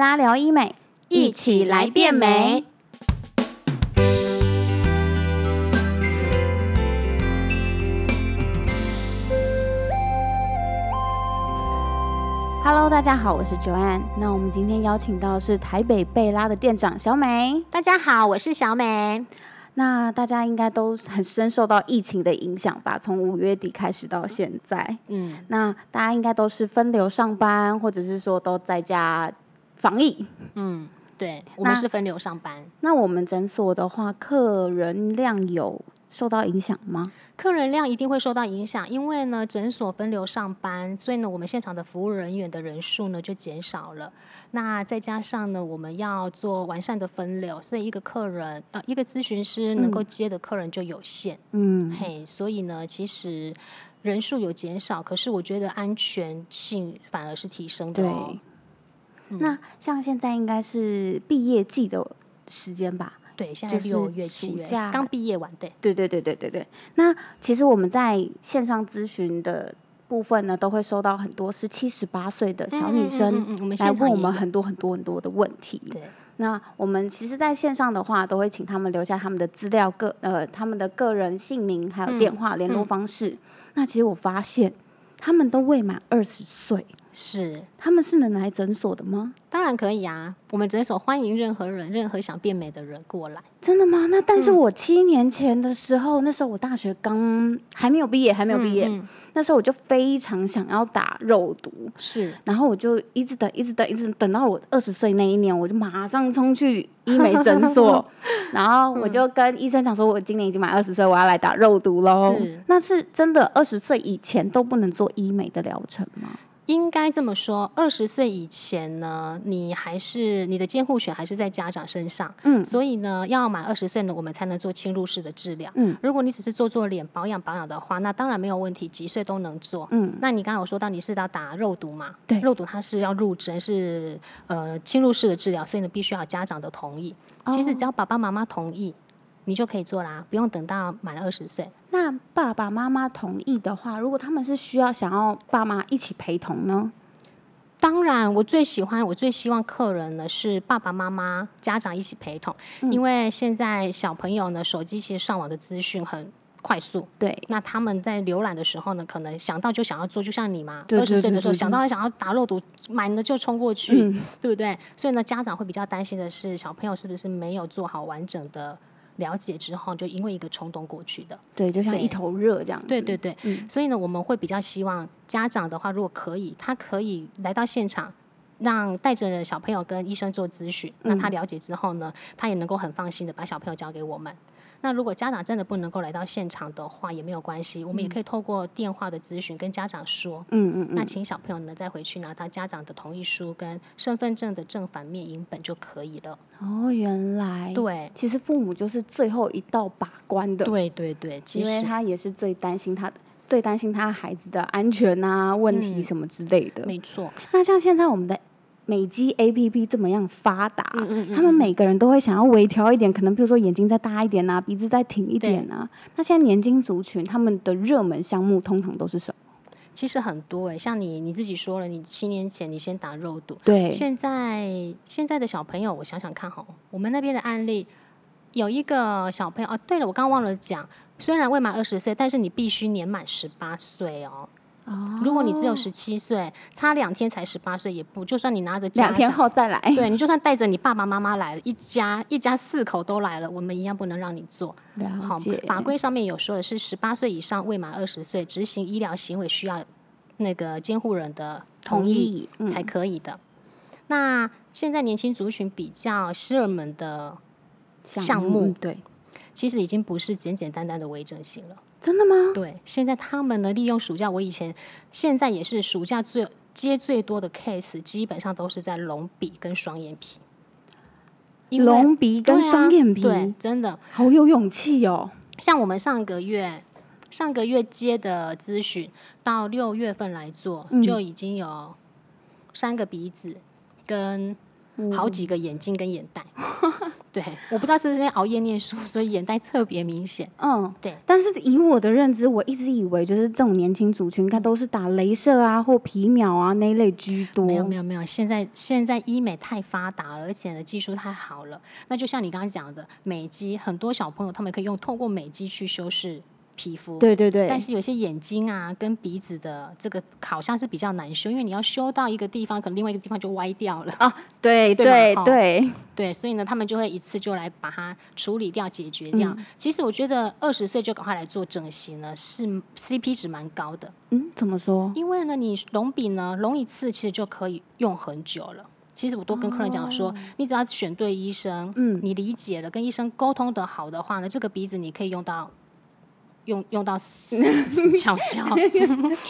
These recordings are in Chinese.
拉聊医美，一起来变美。Hello，大家好，我是 Joanne。那我们今天邀请到是台北贝拉的店长小美。大家好，我是小美。那大家应该都很深受到疫情的影响吧？从五月底开始到现在，嗯，那大家应该都是分流上班，或者是说都在家防疫。嗯，对，我们是分流上班，那我们诊所的话，客人量有受到影响吗？客人量一定会受到影响，因为呢，诊所分流上班，所以呢，我们现场的服务人员的人数呢就减少了。那再加上呢，我们要做完善的分流，所以一个客人呃，一个咨询师能够接的客人就有限。嗯，嘿，所以呢，其实人数有减少，可是我觉得安全性反而是提升的对。哦。那像现在应该是毕业季的时间吧？对，现在就是六月、七月暑假刚毕业完，对。对对对对对对。那其实我们在线上咨询的部分呢，都会收到很多是七、十八岁的小女生来问我们很多很多很多的问题。对，那我们其实，在线上的话，都会请他们留下他们的资料、个呃他们的个人姓名，还有电话、联络方式。那其实我发现，他们都未满二十岁，是，他们是能来诊所的吗？当然可以啊。我们诊所欢迎任何人，任何想变美的人过来。真的吗？那但嗯是我七年前的时候，那时候我大学刚还没有毕业，还没有毕业，嗯那时候我就非常想要打肉毒，是，然后我就一直等，一直等，一直等到我二十岁那一年，我就马上冲去医美诊所，然后我就跟医生讲说，我今年已经满二十岁，我要来打肉毒喽是。那是真的二十岁以前都不能做医美的疗程吗？应该这么说。二十岁以前呢，你还是你的监护权还是在家长身上。嗯所以呢，要满二十岁呢，我们才能做侵入式的治疗。嗯，如果你只是做做脸保养保养的话，那当然没有问题，几岁都能做。嗯，那你刚刚有说到你是要打肉毒嘛？对肉毒它是要入针，是呃侵入式的治疗，所以呢必须要家长的同意。其实只要爸爸妈妈同意，你就可以做啦，不用等到满二十岁。那爸爸妈妈同意的话，如果他们是需要想要爸妈一起陪同呢？当然，我最喜欢，我最希望客人呢是爸爸妈妈、家长一起陪同，因为现在小朋友呢，手机其实上网的资讯很快速，对，那他们在浏览的时候呢，可能想到就想要做，就像你嘛，二十岁的时候对对对想到想要打肉毒，满了就冲过去，嗯对不对？所以呢，家长会比较担心的是，小朋友是不是没有做好完整的了解之后，就因为一个冲动过去的。对，就像一头热这样子。对对对，嗯所以呢，我们会比较希望家长的话，如果可以，他可以来到现场。让带着小朋友跟医生做咨询，那他了解之后呢，他也能够很放心的把小朋友交给我们。那如果家长真的不能够来到现场的话，也没有关系，我们也可以透过电话的咨询跟家长说。嗯嗯嗯。那请小朋友呢再回去拿他家长的同意书跟身份证的正反面影本就可以了。哦，原来。对，其实父母就是最后一道把关的。对对对，其因为实他也是最担心他的，最担心他孩子的安全啊、问题嗯什么之类的。没错，那像现在我们的美肌 A P P 这么样发达，嗯嗯嗯他们每个人都会想要微调一点，可能比如说眼睛再大一点啊，鼻子再挺一点啊。那现在年轻族群他们的热门项目通常都是什么？其实很多诶、像你你自己说了，你七年前你先打肉毒，对，现在现在的小朋友，我想想看哈，我们那边的案例有一个小朋友啊，对了，我刚刚忘了讲，虽然未满二十岁，但是你必须年满十八岁哦。哦如果你只有十七岁，差两天才十八岁也不，就算你拿着家两天后再来。对你就算带着你爸爸妈妈来了，一家一家四口都来了，我们一样不能让你做。好解，，法规上面有说的是十八岁以上未满二十岁执行医疗行为需要那个监护人的同意才可以的。那现在年轻族群比较热门的，项目嗯对，其实已经不是简简单单的微整形了。真的吗？对，现在他们呢利用暑假，我以前现在也是暑假最接最多的 case，基本上都是在隆鼻跟双眼皮。隆鼻跟双眼皮，对，真的。好有勇气哦。像我们上个月上个月接的咨询，到六月份来做，嗯就已经有三个鼻子跟好几个眼睛跟眼袋。对，我不知道是不是因为熬夜念书，所以眼袋特别明显。嗯，对。但是以我的认知，我一直以为就是这种年轻族群，应该都是打镭射啊或皮秒啊那一类居多。没有没有没有，现在现在医美太发达了，而且呢技术太好了。那就像你刚刚讲的美肌，很多小朋友他们可以用透过美肌去修饰。皮肤对对对，但是有些眼睛啊跟鼻子的这个好像是比较难修，因为你要修到一个地方，可能另外一个地方就歪掉了 啊。对对对对，所以呢，他们就会一次就来把它处理掉、解决掉。其实我觉得二十岁就赶快来做整形呢，是 CP 值蛮高的。嗯，怎么说？因为呢，你隆鼻呢隆一次其实就可以用很久了。其实我都跟客人讲说，你只要选对医生，嗯，你理解了，跟医生沟通的好的话呢，这个鼻子你可以用到。用用到死 死翘翘，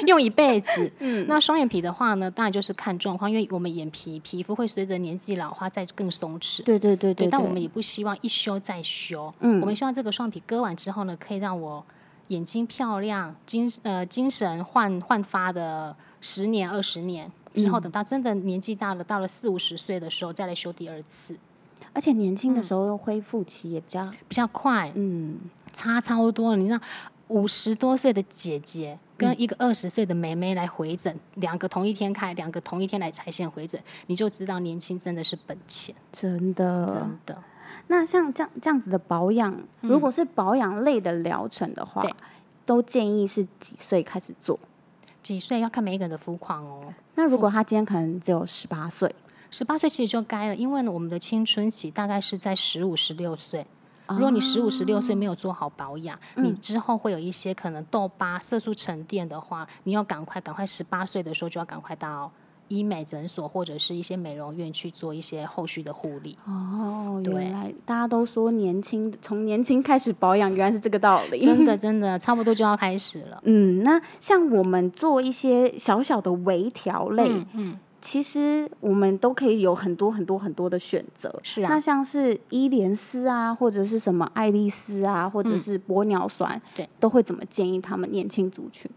用一辈子。嗯，那双眼皮的话呢，当然就是看状况，因为我们眼皮皮肤会随着年纪老化再更松弛。对对对对。但我们也不希望一修再修。嗯。我们希望这个双眼皮割完之后呢，可以让我眼睛漂亮、精呃精神焕焕发的十年、二十年之后，等到真的年纪大了，到了四五十岁的时候再来修第二次。而且年轻的时候恢复期也比较比较快。嗯。差超多，你知道，五十多岁的姐姐跟一个二十岁的妹妹来回诊，两个同一天开，两个同一天来拆线回诊，你就知道年轻真的是本钱，真的，真的。那像这样这样子的保养，如果是保养类的疗程的话，都建议是几岁开始做？几岁要看每一个人的肤况哦。那如果他今天可能只有十八岁，十八岁其实就该了，因为呢，我们的青春期大概是在十五、十六岁。如果你十五十六岁没有做好保养，你之后会有一些可能痘疤、色素沉淀的话，你要赶快赶快十八岁的时候就要赶快到医美诊所或者是一些美容院去做一些后续的护理。哦，原来大家都说年轻从年轻开始保养，原来是这个道理。真的 真的差不多就要开始了。嗯，那像我们做一些小小的微调类，嗯。其实我们都可以有很多很多很多的选择，是啊。那像是伊莲丝啊，或者是什么爱丽丝啊，或者是玻尿酸，对，都会怎么建议他们年轻族群？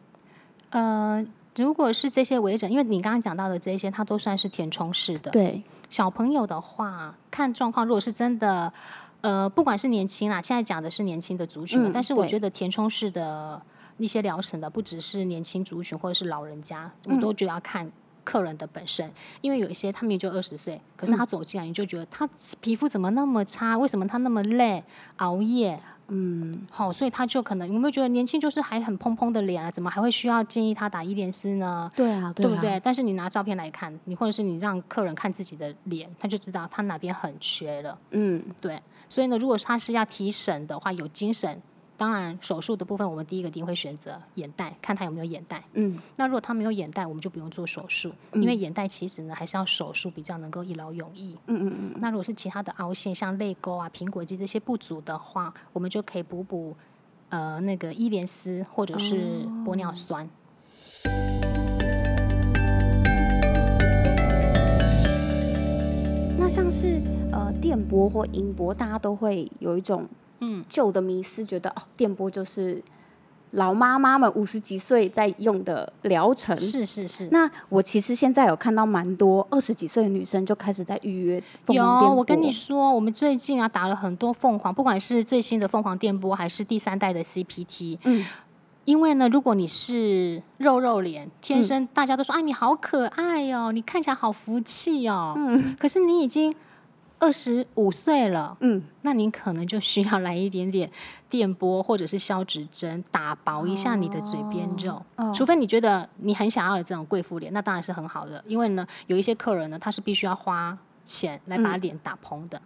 呃，如果是这些微整，因为你刚刚讲到的这些，它都算是填充式的。对，小朋友的话，看状况，如果是真的，呃，不管是年轻啦，现在讲的是年轻的族群，但是我觉得填充式的一些疗程的，不只是年轻族群或者是老人家，我都觉得要看。客人的本身，因为有一些他们也就二十岁，可是他走进来，你就觉得他皮肤怎么那么差？为什么他那么累？熬夜，嗯，好，所以他就可能有没有觉得年轻就是还很蓬蓬的脸啊？怎么还会需要建议他打伊莲丝呢？对啊，对不对？但是你拿照片来看，你或者是你让客人看自己的脸，他就知道他哪边很缺了。嗯，对。所以呢，如果他是要提神的话，有精神。当然，手术的部分，我们第一个一定会选择眼袋，看他有没有眼袋。嗯，那如果他没有眼袋，我们就不用做手术，因为眼袋其实呢还是要手术比较能够一劳永逸。嗯嗯嗯。那如果是其他的凹陷，像泪沟啊、苹果肌这些不足的话，我们就可以补补呃那个伊莲丝或者是玻尿酸。那像是呃电波或音波，大家都会有一种。嗯，旧的迷思觉得哦，电波就是老妈妈们五十几岁在用的疗程。是是是。那我其实现在有看到蛮多二十几岁的女生就开始在预约凤凰有，我跟你说，我们最近啊打了很多凤凰，不管是最新的凤凰电波还是第三代的 CPT。嗯。因为呢，如果你是肉肉脸，天生大家都说哎你好可爱哦，你看起来好福气哦。嗯。可是你已经。二十五岁了，嗯，那您可能就需要来一点点电波或者是消脂针，打薄一下你的嘴边肉。除非你觉得你很想要有这种贵妇脸，那当然是很好的。因为呢，有一些客人呢，他是必须要花钱来把脸打蓬的。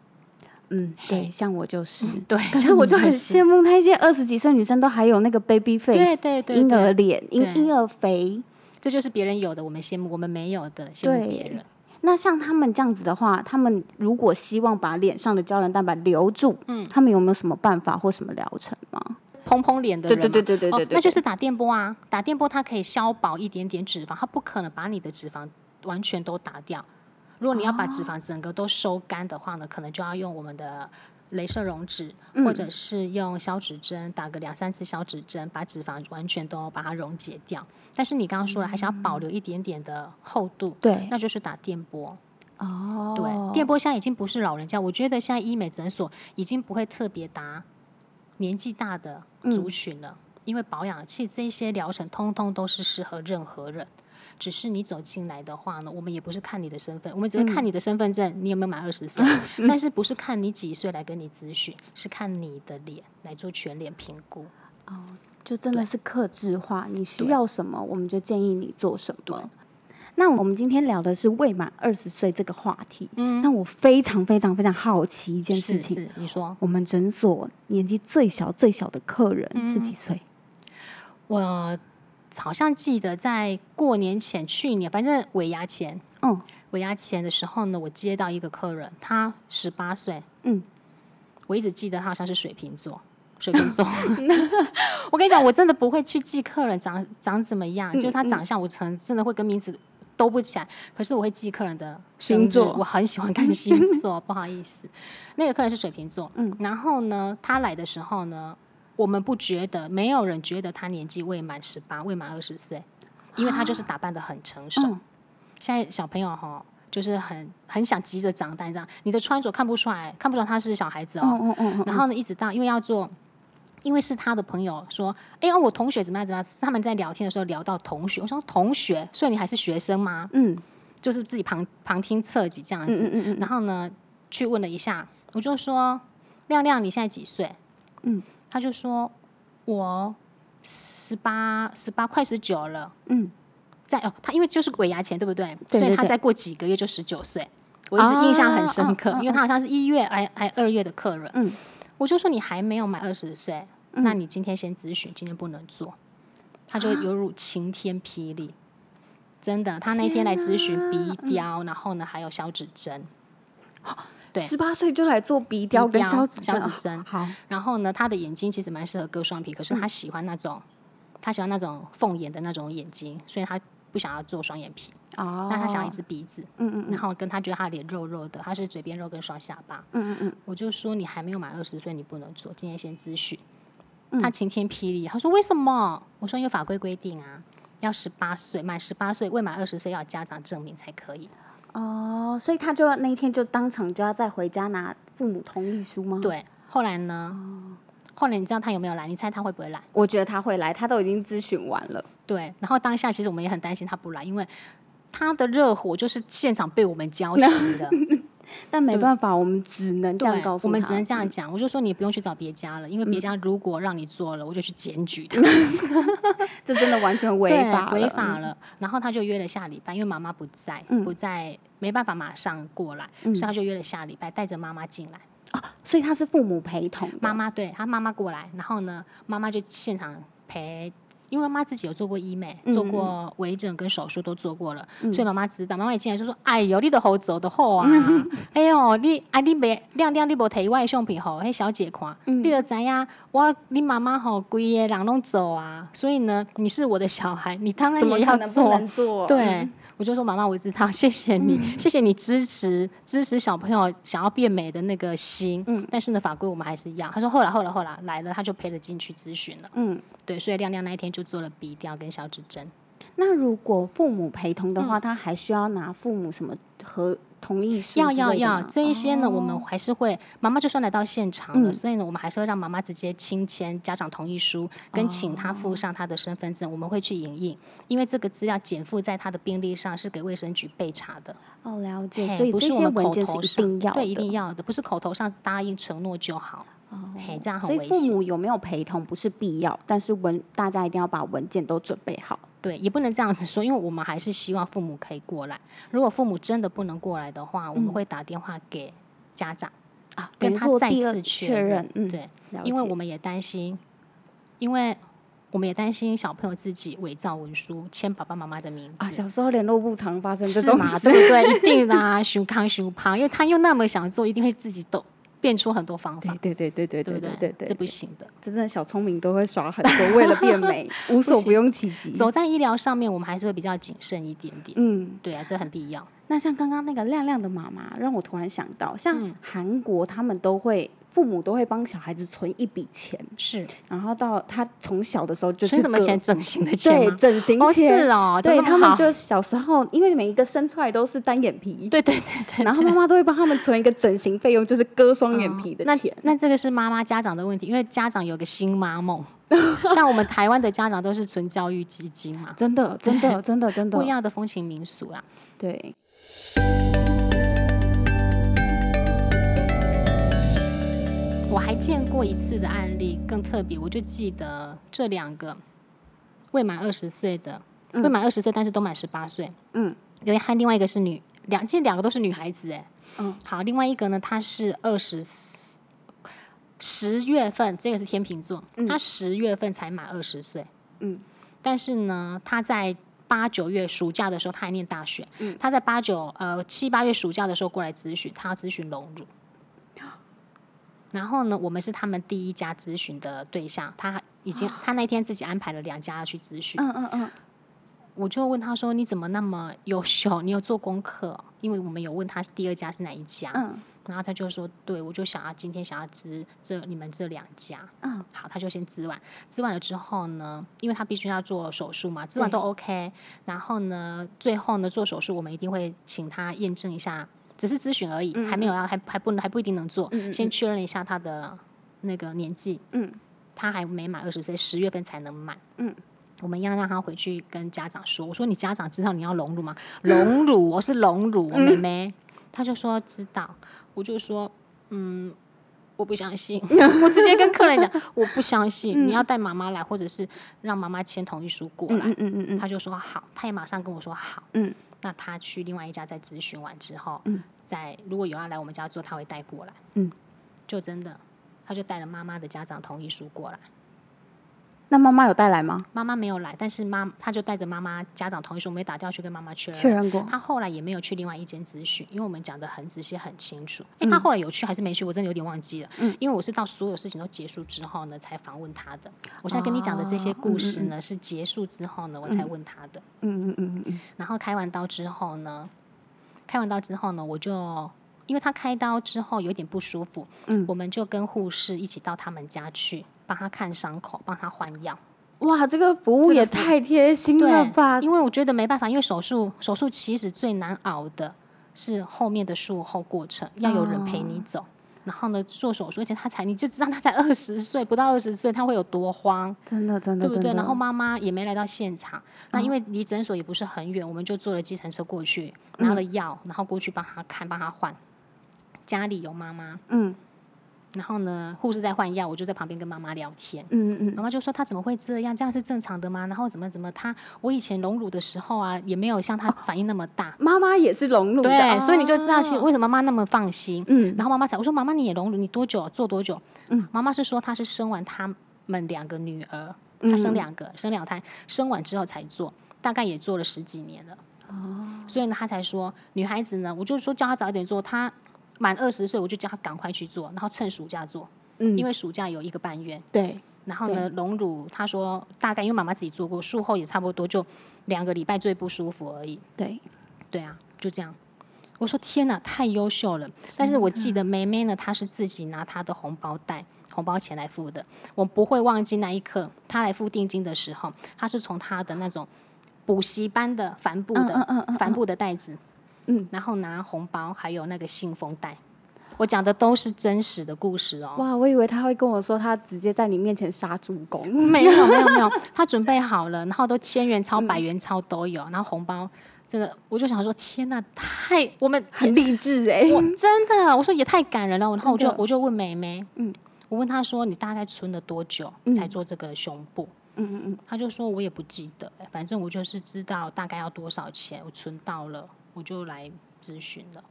嗯，对，像我就是。对，可是我就很羡慕那些二十几岁女生都还有那个 baby face，对对对，婴儿脸，婴婴儿肥，这就是别人有的，我们羡慕；我们没有的，羡慕别人。那像他们这样子的话，他们如果希望把脸上的胶原蛋白留住，嗯，他们有没有什么办法或什么疗程吗？蓬蓬脸的人，对对对对对对，那就是打电波啊，打电波它可以消薄一点点脂肪，它不可能把你的脂肪完全都打掉。如果你要把脂肪整个都收干的话呢，可能就要用我们的。镭射溶脂，或者是用消脂针打个两三次消脂针，把脂肪完全都把它溶解掉。但是你刚刚说了，还想要保留一点点的厚度，对，那就是打电波。哦，对，电波现在已经不是老人家，我觉得现在医美诊所已经不会特别打年纪大的族群了，因为保养器这些疗程通通都是适合任何人。只是你走进来的话呢，我们也不是看你的身份，我们只是看你的身份证，你有没有满二十岁。但是不是看你几岁来跟你咨询，是看你的脸来做全脸评估。哦就真的是克制化，你需要什么，我们就建议你做什么。那我们今天聊的是未满二十岁这个话题。嗯，那我非常非常非常好奇一件事情，是你说，我们诊所年纪最小最小的客人是几岁？我好像记得在过年前，去年反正尾牙前，嗯，尾牙前的时候呢，我接到一个客人，他十八岁，嗯，我一直记得他好像是水瓶座。水瓶座，我跟你讲，我真的不会去记客人长长怎么样，就是他长相，我曾真的会跟名字都不起来。可是我会记客人的星座，我很喜欢看星座。不好意思，那个客人是水瓶座，嗯，然后呢，他来的时候呢，我们不觉得，没有人觉得他年纪未满十八，未满二十岁，因为他就是打扮的很成熟。现在小朋友哈。就是很很想急着长大这样，你的穿着看不出来，看不出来他是小孩子哦。然后呢，一直到因为要做。因为是他的朋友说，哎，我同学怎么样怎么样？他们在聊天的时候聊到同学，我说同学，所以你还是学生吗？嗯，就是自己旁旁听侧击这样子。嗯嗯嗯。然后呢，去问了一下，我就说，亮亮你现在几岁？嗯，他就说我十八，十八快十九了。嗯，在哦，他因为就是鬼牙前对不对？所以他再过几个月就十九岁。我一直印象很深刻，因为他好像是一月还还二月的客人。嗯。我就说你还没有满二十岁，那你今天先咨询，今天不能做。他就犹如晴天霹雳，真的。他那天来咨询鼻雕，然后呢还有小指针。对，十八岁就来做鼻雕跟消脂针。好，然后呢，他的眼睛其实蛮适合割双皮，可是他喜欢那种，他喜欢那种凤眼的那种眼睛，所以他。不想要做双眼皮，哦，那他想要一只鼻子，嗯嗯，然后跟他觉得他脸肉肉的，他是嘴边肉跟双下巴，嗯嗯嗯，我就说你还没有满二十岁，你不能做，今天先咨询。他晴天霹雳，他说为什么？我说有法规规定啊，要十八岁，满十八岁未满二十岁要家长证明才可以。哦，所以他就那一天就当场就要再回家拿父母同意书吗？对，后来呢？后来你知道他有没有来？你猜他会不会来？我觉得他会来，他都已经咨询完了。对，然后当下其实我们也很担心他不来，因为他的热火就是现场被我们浇熄了。但没办法，我们只能这样告诉我们只能这样讲。我就说你不用去找别家了，因为别家如果让你做了，我就去检举他。这真的完全违法违法了。然后他就约了下礼拜，因为妈妈不在，不在没办法马上过来，所以他就约了下礼拜，带着妈妈进来。啊，所以他是父母陪同，妈妈对他妈妈过来，然后呢，妈妈就现场陪，因为妈妈自己有做过医美，做过微整跟手术都做过了，所以妈妈知道。妈妈一进来就说：“哎呦，你的猴子的好啊！哎呦，你啊你别亮亮，你无提我的相片吼，迄小姐看，你就知影我你妈妈吼规个人拢走啊，所以呢，你是我的小孩，你当然也要做，对。”我就说妈妈，我知道，谢谢你，谢谢你支持支持小朋友想要变美的那个心。嗯，但是呢，法规我们还是一样。他说后来后来后来来了，他就陪着进去咨询了。嗯，对，所以亮亮那一天就做了鼻调跟小指针。那如果父母陪同的话，他还需要拿父母什么和？同意书要要要这一些呢，我们还是会妈妈就算来到现场了，所以呢，我们还是会让妈妈直接亲签家长同意书，跟请他附上他的身份证，我们会去影印，因为这个资料减负在他的病历上是给卫生局备查的。哦，了解，所以这些文件是一定要对，一定要的，不是口头上答应承诺就好。哦，嘿，这样很危险。所以父母有没有陪同不是必要，但是文大家一定要把文件都准备好。对，也不能这样子说，因为我们还是希望父母可以过来。如果父母真的不能过来的话，我们会打电话给家长啊，跟他再次确认。嗯，对，因为我们也担心，因为我们也担心小朋友自己伪造文书签爸爸妈妈的名字啊。小时候联络部常发生这种事，对不对？一定啦，熊康熊胖，因为他又那么想做，一定会自己抖。变出很多方法，对对对对对对对？对，这不行的，这真的小聪明都会耍很多，为了变美，无所不用其极。走在医疗上面，我们还是会比较谨慎一点点。嗯，对啊，这很必要。那像刚刚那个亮亮的妈妈，让我突然想到，像韩国他们都会父母都会帮小孩子存一笔钱，是然后到他从小的时候就存什么钱？？整形的钱对，整形。是哦，对他们就小时候，因为每一个生出来都是单眼皮，对对对对，然后妈妈都会帮他们存一个整形费用，就是割双眼皮的那钱。那这个是妈妈家长的问题，因为家长有个新妈梦，像我们台湾的家长都是存教育基金嘛，真的，真的，真的，真的 不一，样的风情民俗啦。对。见过一次的案例更特别，我就记得这两个未满二十岁的，未满二十岁但是都满十八岁，嗯，有一和另外一个是女，两其实两个都是女孩子哎，嗯，好，另外一个呢，她是二十十月份，这个是天秤座，她十月份才满二十岁，嗯，但是呢，她在八九月暑假的时候，她还念大学，嗯，她在八九呃七八月暑假的时候过来咨询，她要咨询隆乳。然后呢，我们是他们第一家咨询的对象，他已经他那天自己安排了两家要去咨询，嗯嗯嗯，我就问他说：“你怎么那么优秀？你有做功课？哦？”因为我们有问他第二家是哪一家，嗯。然后他就说：“对，我就想要今天想要咨这你们这两家。”嗯，好，他就先咨完，咨完了之后呢，因为他必须要做手术嘛，咨完都 OK，然后呢，最后呢做手术，我们一定会请他验证一下，只是咨询而已，还没有要还还不能还不一定能做，先确认一下他的那个年纪，嗯，他还没满二十岁，十月份才能满，嗯。我们要让他回去跟家长说。我说：“你家长知道你要隆乳吗？隆乳，我是隆乳，我妹妹。他就说知道。我就说：“嗯，我不相信。”我直接跟客人讲：“我不相信，你要带妈妈来，或者是让妈妈签同意书过来。嗯嗯嗯嗯他就说：“好。”他也马上跟我说：“好。”嗯，那他去另外一家再咨询完之后，嗯，再如果有要来我们家做，他会带过来。嗯，就真的，他就带了妈妈的家长同意书过来。那妈妈有带来吗？妈妈没有来，但是妈他就带着妈妈家长同意书，我们也打电话去跟妈妈确认。确认过。他后来也没有去另外一间咨询，因为我们讲的很仔细很清楚。嗯哎、他后来有去还是没去？我真的有点忘记了。嗯因为我是到所有事情都结束之后呢，才访问他的。我现在跟你讲的这些故事呢，是结束之后呢，我才问他的。嗯嗯嗯嗯嗯然后开完刀之后呢，开完刀之后呢，我就因为他开刀之后有点不舒服，嗯我们就跟护士一起到他们家去，帮他看伤口，帮他换药。哇，这个服务也太贴心了吧！因为我觉得没办法，因为手术手术其实最难熬的是后面的术后过程，要有人陪你走。然后呢，做手术，而且他才你就知道他才二十岁，不到二十岁，他会有多慌，真的真的对不对？然后妈妈也没来到现场，那因为离诊所也不是很远，我们就坐了计程车过去，拿了药，然后过去帮他看，帮他换。家里有妈妈，嗯然后呢，护士在换药，我就在旁边跟妈妈聊天。嗯嗯妈妈就说她怎么会这样？这样是正常的吗？然后怎么怎么她我以前隆乳的时候啊，也没有像她反应那么大。妈妈也是隆乳的，对，所以你就知道其实哦为什么妈妈那么放心。嗯然后妈妈才我说妈妈你也隆乳，你多久做多久？嗯，妈妈是说她是生完他们两个女儿，她生两个，生两胎，生完之后才做，大概也做了十几年了。哦，所以呢，她才说女孩子呢，我就说叫她早一点做，她满二十岁我就叫他赶快去做，然后趁暑假做，嗯因为暑假有一个半月。对然后呢，隆乳，他说大概因为妈妈自己做过，术后也差不多就两个礼拜最不舒服而已。对，对啊，就这样。我说天哪，太优秀了！但是我记得梅梅呢，她是自己拿她的红包袋、红包钱来付的。我不会忘记那一刻，她来付定金的时候，她是从她的那种补习班的帆布的、嗯嗯嗯帆布的袋子，嗯，然后拿红包，还有那个信封袋。我讲的都是真实的故事哦。哇，我以为他会跟我说他直接在你面前杀猪公，没有没有没有，他准备好了，然后都千元钞、百元钞都有，然后红包，真的我就想说，天哪，太我们很励志哎、我真的，我说也太感人了。然后我就我就问妹妹，嗯，我问她说你大概存了多久才做这个胸部？嗯嗯嗯，她就说我也不记得、反正我就是知道大概要多少钱，我存到了，我就来咨询了。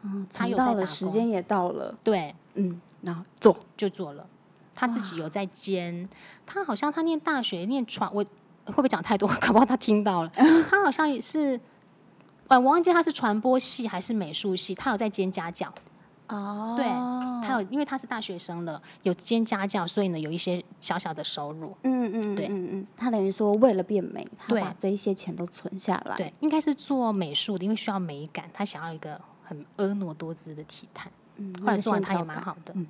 嗯，他有在打工了时间也到了，对，嗯，然后做，就做了。他自己有在兼，他好像他念大学念传，我会不会讲太多？搞不好他听到了。他好像也是，呃，我忘记他是传播系还是美术系，他有在兼家教。哦对他有，因为他是大学生了，有兼家教，所以呢有一些小小的收入。嗯嗯对嗯嗯，他等于说为了变美，他把这一些钱都存下来，对，应该是做美术的，因为需要美感，他想要一个很婀娜多姿的体态。嗯，后来做完他也蛮好的。嗯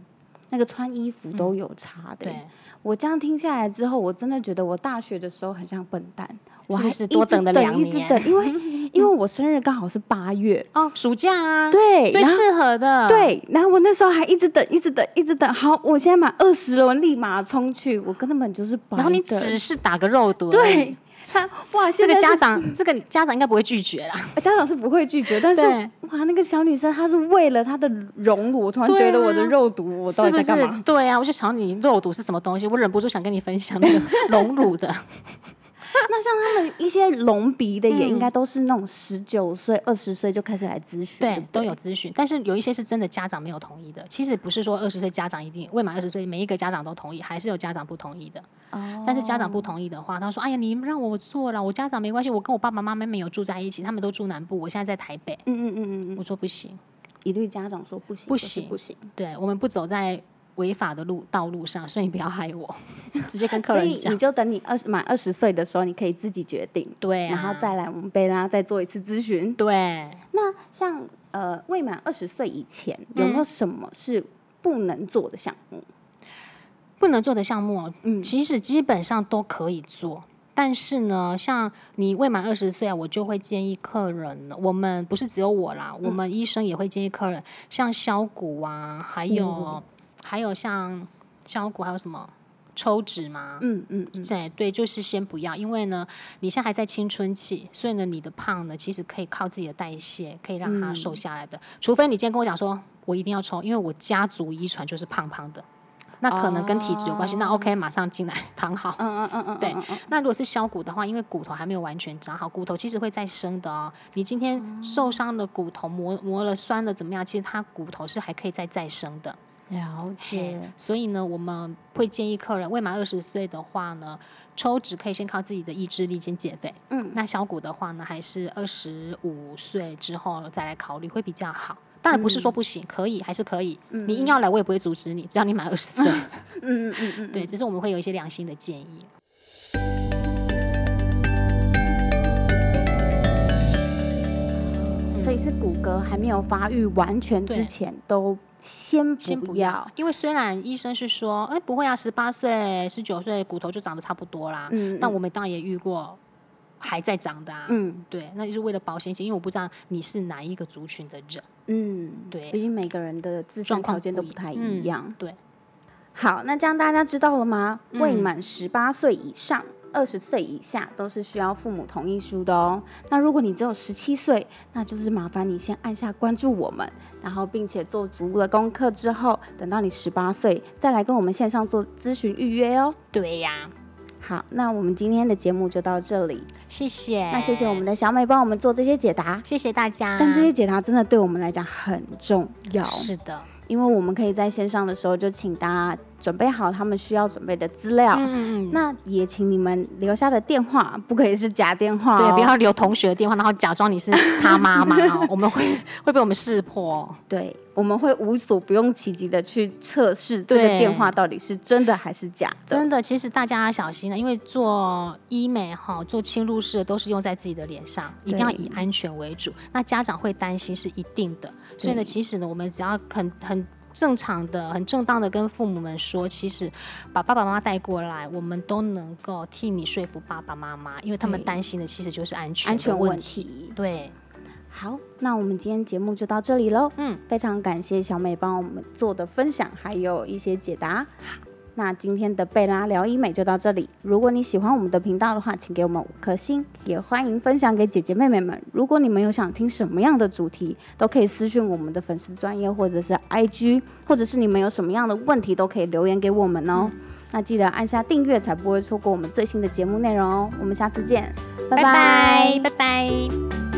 那个穿衣服都有差的。对，我这样听下来之后，我真的觉得我大学的时候很像笨蛋，我还是是多等了两年一直等，因为因为我生日刚好是八月，哦，暑假啊，对，最适合的。，对，然后我那时候还一直等，一直等，一直等。好，我现在满二十了，我立马冲去，我根本就是白。然后你只是打个肉毒，对，，他哇，这个家长，这个家长应该不会拒绝啦。家长是不会拒绝，但是哇，那个小女生她是为了她的荣辱，我突然对觉得我的啊肉毒，我到底在干嘛？？对啊，我就想你肉毒是什么东西，我忍不住想跟你分享那个 荣辱的。那像他们一些隆鼻的，也应嗯该都是那种十九岁、二十岁就开始来咨询，对都有咨询，但是有一些是真的家长没有同意的。其实不是说二十岁家长一定未满二十岁每一个家长都同意，还是有家长不同意的。哦但是家长不同意的话，他说：“哎呀，你让我做了，我家长没关系，我跟我爸爸妈妈没有住在一起，他们都住南部，我现在在台北。嗯嗯嗯嗯嗯，我说不行，一律家长说不行，不行不行。对我们不走在违法的路道路上，所以你不要害我，直接跟客人讲所以你。就等你二十满二十岁的时候，你可以自己决定，对、啊，然后再来我们贝拉再做一次咨询。对。那像呃未满二十岁以前，有没有什么是不能做的项目？不能做的项目哦，嗯其实基本上都可以做。但是呢，像你未满二十岁啊，我就会建议客人呢，我们不是只有我啦，嗯我们医生也会建议客人，像削骨啊，还有、嗯还有像削骨，还有什么抽脂吗，嗯嗯嗯，对对，就是先不要，因为呢，你现在还在青春期，所以呢，你的胖呢，其实可以靠自己的代谢，可以让它瘦下来的。除非你今天跟我讲说，我一定要抽，因为我家族遗传就是胖胖的，那可能跟体质有关系。那 OK，马上进来躺好。嗯嗯嗯嗯，对那如果是削骨的话，因为骨头还没有完全长好，骨头其实会再生的哦。你今天受伤的骨头磨磨了酸了怎么样？其实它骨头是还可以再再生的。了解。所以呢，我们会建议客人未满二十岁的话呢，抽脂可以先靠自己的意志力先减肥。嗯，那小骨的话呢，还是二十五岁之后再来考虑会比较好。当然不是说不行，可以还是可以。嗯你硬要来，我也不会阻止你，只要你满二十岁。嗯嗯嗯嗯，对，只是我们会有一些良心的建议。所以是骨骼还没有发育完全之前，都先先不要因为虽然医生是说，哎，不会啊，十八岁、十九岁骨头就长得差不多啦。嗯，但我们当然也遇过还在长的啊。嗯对，那就是为了保险起见，因为我不知道你是哪一个族群的人。嗯，对毕竟每个人的自身条件都不太嗯一样。对，好，那这样大家知道了吗？嗯未满十八岁以上。二十岁以下都是需要父母同意书的哦。那如果你只有十七岁，那就是麻烦你先按下关注我们，然后并且做足了功课之后，等到你十八岁再来跟我们线上做咨询预约哦。对呀，好，那我们今天的节目就到这里。谢谢。那谢谢我们的小美帮我们做这些解答，谢谢大家。但这些解答真的对我们来讲很重要，是的，因为我们可以在线上的时候就请大家准备好他们需要准备的资料。嗯那也请你们留下的电话不可以是假电话、哦，对，不要留同学的电话，然后假装你是他妈妈哦，我们会会被我们识破哦。对，我们会无所不用其极的去测试这个对电话到底是真的还是假的。真的，其实大家要小心了，因为做医美哈，做侵入式的都是用在自己的脸上，一定要以安全为主。那家长会担心是一定的，所以呢，其实呢，我们只要很很。正常的、很正当的跟父母们说，其实把爸爸妈妈带过来，我们都能够替你说服爸爸妈妈，因为他们担心的其实就是安全安全问。题。对，好，那我们今天节目就到这里喽。嗯，非常感谢小美帮我们做的分享，还有一些解答。那今天的贝拉聊医美就到这里。如果你喜欢我们的频道的话，请给我们五颗星，也欢迎分享给姐姐妹妹们。如果你们有想听什么样的主题，都可以私讯我们的粉丝专业或者是 IG，或者是你们有什么样的问题，都可以留言给我们哦。那记得按下订阅，才不会错过我们最新的节目内容哦。我们下次见，拜拜拜，拜拜。